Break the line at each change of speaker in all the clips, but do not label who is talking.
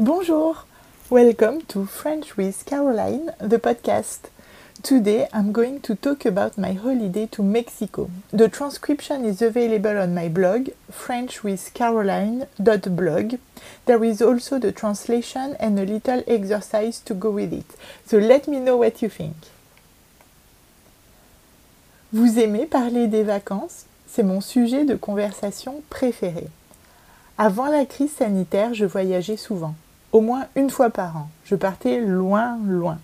Bonjour! Welcome to French with Caroline, the podcast. Today I'm going to talk about my holiday to Mexico. The transcription is available on my blog, frenchwithcaroline.blog. There is also the translation and a little exercise to go with it. So let me know what you think. Vous aimez parler des vacances? C'est mon sujet de conversation préféré. Avant la crise sanitaire, je voyageais souvent au moins une fois par an. Je partais loin, loin.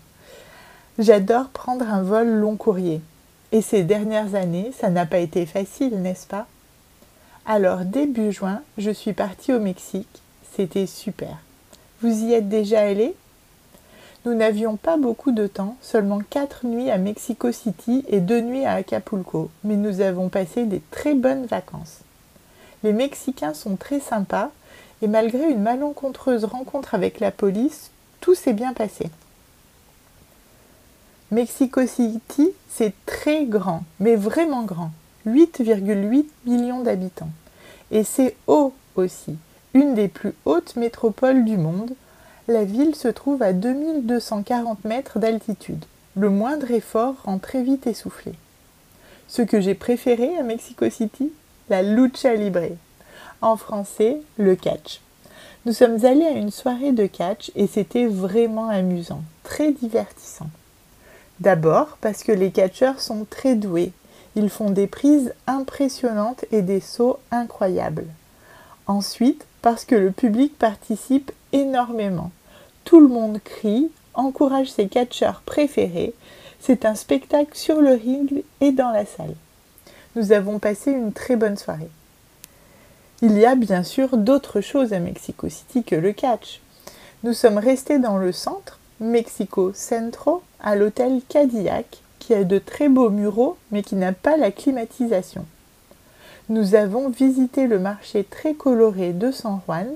J'adore prendre un vol long courrier. Et ces dernières années, ça n'a pas été facile, n'est-ce pas? Alors, début juin, je suis partie au Mexique. C'était super. Vous y êtes déjà allé Nous n'avions pas beaucoup de temps, seulement quatre nuits à Mexico City et deux nuits à Acapulco, mais nous avons passé des très bonnes vacances. Les Mexicains sont très sympas et malgré une malencontreuse rencontre avec la police, tout s'est bien passé. Mexico City, c'est très grand, mais vraiment grand. 8,8 millions d'habitants. Et c'est haut aussi, une des plus hautes métropoles du monde. La ville se trouve à 2240 mètres d'altitude. Le moindre effort rend très vite essoufflé. Ce que j'ai préféré à Mexico City, la lucha libre en français le catch. Nous sommes allés à une soirée de catch et c'était vraiment amusant, très divertissant. D'abord parce que les catcheurs sont très doués. Ils font des prises impressionnantes et des sauts incroyables. Ensuite, parce que le public participe énormément. Tout le monde crie, encourage ses catcheurs préférés. C'est un spectacle sur le ring et dans la salle. Nous avons passé une très bonne soirée. Il y a bien sûr d'autres choses à Mexico City que le catch. Nous sommes restés dans le centre, Mexico Centro, à l'hôtel Cadillac, qui a de très beaux muraux mais qui n'a pas la climatisation. Nous avons visité le marché très coloré de San Juan,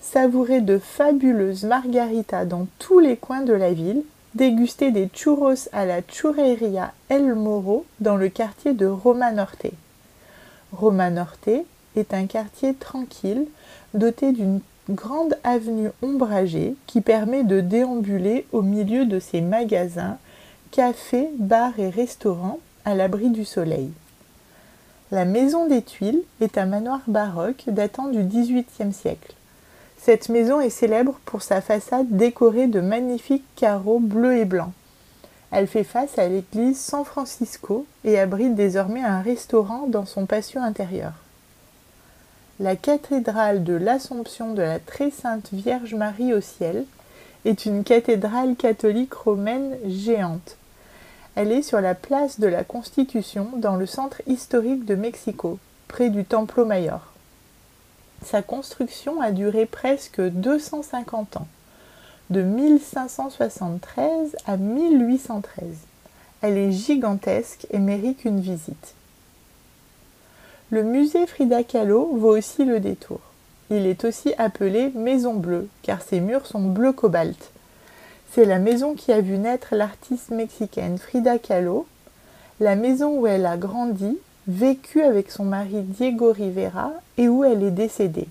savouré de fabuleuses margaritas dans tous les coins de la ville, dégusté des churros à la Churreria El Moro dans le quartier de Roma Norte. Roma Norte est un quartier tranquille doté d'une grande avenue ombragée qui permet de déambuler au milieu de ses magasins, cafés, bars et restaurants à l'abri du soleil. La Maison des Tuiles est un manoir baroque datant du XVIIIe siècle. Cette maison est célèbre pour sa façade décorée de magnifiques carreaux bleus et blancs. Elle fait face à l'église San Francisco et abrite désormais un restaurant dans son patio intérieur la cathédrale de l'Assomption de la Très Sainte Vierge Marie au ciel est une cathédrale catholique romaine géante. Elle est sur la place de la Constitution dans le centre historique de Mexico, près du Templo Mayor. Sa construction a duré presque 250 ans, de 1573 à 1813. Elle est gigantesque et mérite une visite. Le musée Frida Kahlo vaut aussi le détour. Il est aussi appelé Maison Bleue, car ses murs sont bleu cobalt. C'est la maison qui a vu naître l'artiste mexicaine Frida Kahlo, la maison où elle a grandi, vécu avec son mari Diego Rivera et où elle est décédée.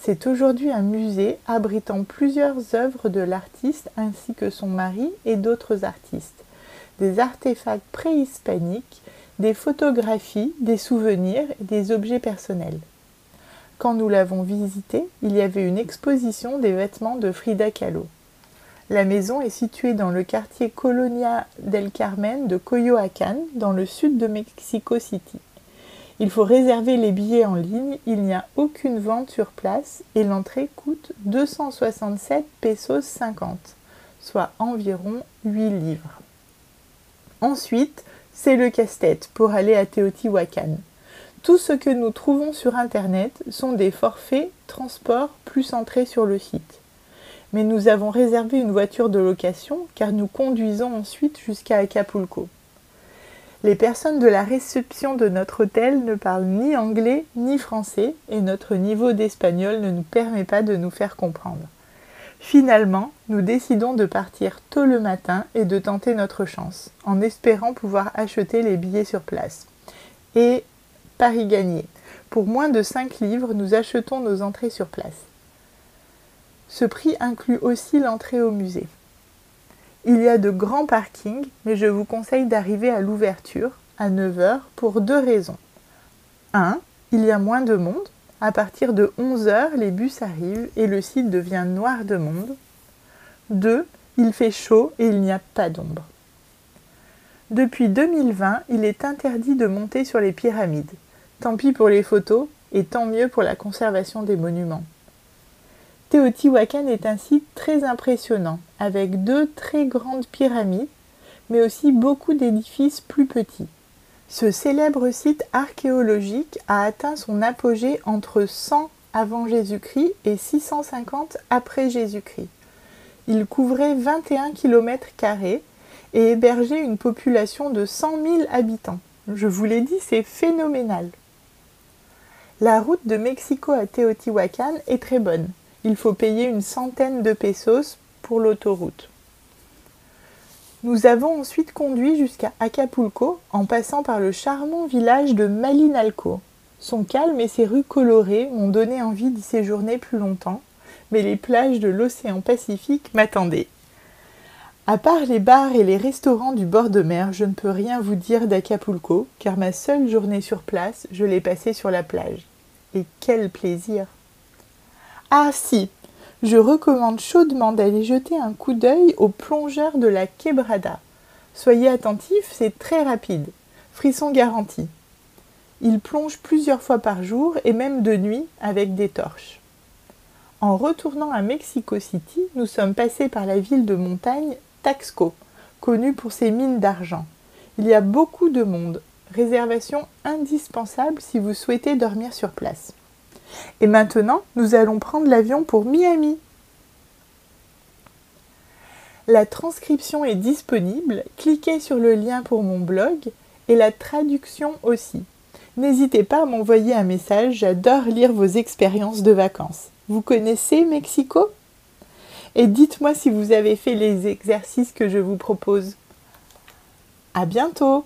C'est aujourd'hui un musée abritant plusieurs œuvres de l'artiste ainsi que son mari et d'autres artistes, des artefacts préhispaniques, des photographies, des souvenirs et des objets personnels. Quand nous l'avons visité, il y avait une exposition des vêtements de Frida Kahlo. La maison est située dans le quartier Colonia del Carmen de Coyoacán, dans le sud de Mexico City. Il faut réserver les billets en ligne, il n'y a aucune vente sur place et l'entrée coûte 267 pesos 50, soit environ 8 livres. Ensuite, c'est le casse-tête pour aller à Teotihuacan. Tout ce que nous trouvons sur Internet sont des forfaits transport plus centrés sur le site. Mais nous avons réservé une voiture de location car nous conduisons ensuite jusqu'à Acapulco. Les personnes de la réception de notre hôtel ne parlent ni anglais ni français et notre niveau d'espagnol ne nous permet pas de nous faire comprendre. Finalement, nous décidons de partir tôt le matin et de tenter notre chance, en espérant pouvoir acheter les billets sur place. Et Paris gagné. Pour moins de 5 livres, nous achetons nos entrées sur place. Ce prix inclut aussi l'entrée au musée. Il y a de grands parkings, mais je vous conseille d'arriver à l'ouverture, à 9h, pour deux raisons. 1. Il y a moins de monde. À partir de 11h, les bus arrivent et le site devient noir de monde. 2. Il fait chaud et il n'y a pas d'ombre. Depuis 2020, il est interdit de monter sur les pyramides. Tant pis pour les photos et tant mieux pour la conservation des monuments. Teotihuacan est un site très impressionnant, avec deux très grandes pyramides, mais aussi beaucoup d'édifices plus petits. Ce célèbre site archéologique a atteint son apogée entre 100 avant Jésus-Christ et 650 après Jésus-Christ. Il couvrait 21 km et hébergeait une population de 100 000 habitants. Je vous l'ai dit, c'est phénoménal. La route de Mexico à Teotihuacan est très bonne. Il faut payer une centaine de pesos pour l'autoroute. Nous avons ensuite conduit jusqu'à Acapulco en passant par le charmant village de Malinalco. Son calme et ses rues colorées m'ont donné envie d'y séjourner plus longtemps, mais les plages de l'océan Pacifique m'attendaient. À part les bars et les restaurants du bord de mer, je ne peux rien vous dire d'Acapulco, car ma seule journée sur place, je l'ai passée sur la plage. Et quel plaisir Ah si, je recommande chaudement d'aller jeter un coup d'œil aux plongeurs de la Quebrada. Soyez attentifs, c'est très rapide. Frisson garanti. Ils plongent plusieurs fois par jour et même de nuit avec des torches. En retournant à Mexico City, nous sommes passés par la ville de montagne Taxco, connue pour ses mines d'argent. Il y a beaucoup de monde. Réservation indispensable si vous souhaitez dormir sur place. Et maintenant, nous allons prendre l'avion pour Miami. La transcription est disponible, cliquez sur le lien pour mon blog et la traduction aussi. N'hésitez pas à m'envoyer un message, j'adore lire vos expériences de vacances. Vous connaissez Mexico? Et dites-moi si vous avez fait les exercices que je vous propose. À bientôt